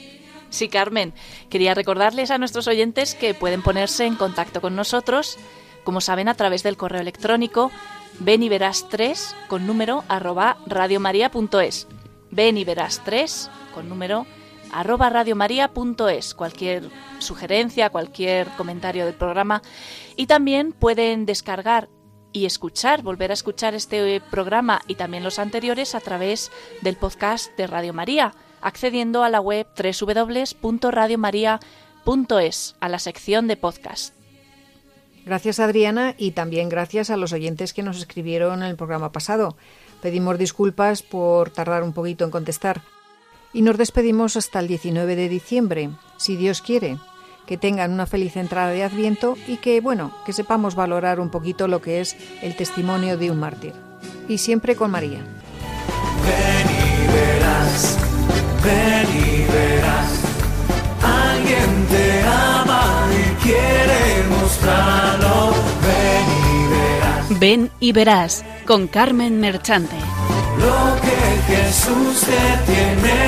Sí, Carmen, quería recordarles a nuestros oyentes que pueden ponerse en contacto con nosotros, como saben, a través del correo electrónico ven y verás 3 con número arroba radiomaria.es. Ven y verás 3 con número arroba radiomaria.es. Cualquier sugerencia, cualquier comentario del programa. Y también pueden descargar y escuchar, volver a escuchar este programa y también los anteriores a través del podcast de Radio María, accediendo a la web www.radiomaria.es, a la sección de podcast. Gracias Adriana y también gracias a los oyentes que nos escribieron en el programa pasado. Pedimos disculpas por tardar un poquito en contestar. Y nos despedimos hasta el 19 de diciembre, si Dios quiere. Que tengan una feliz entrada de Adviento y que, bueno, que sepamos valorar un poquito lo que es el testimonio de un mártir. Y siempre con María. Ven y verás, ven y verás, alguien te ama y quiere mostrarlo. Ven y verás Ven y verás con Carmen Merchante. lo que Jesús te tiene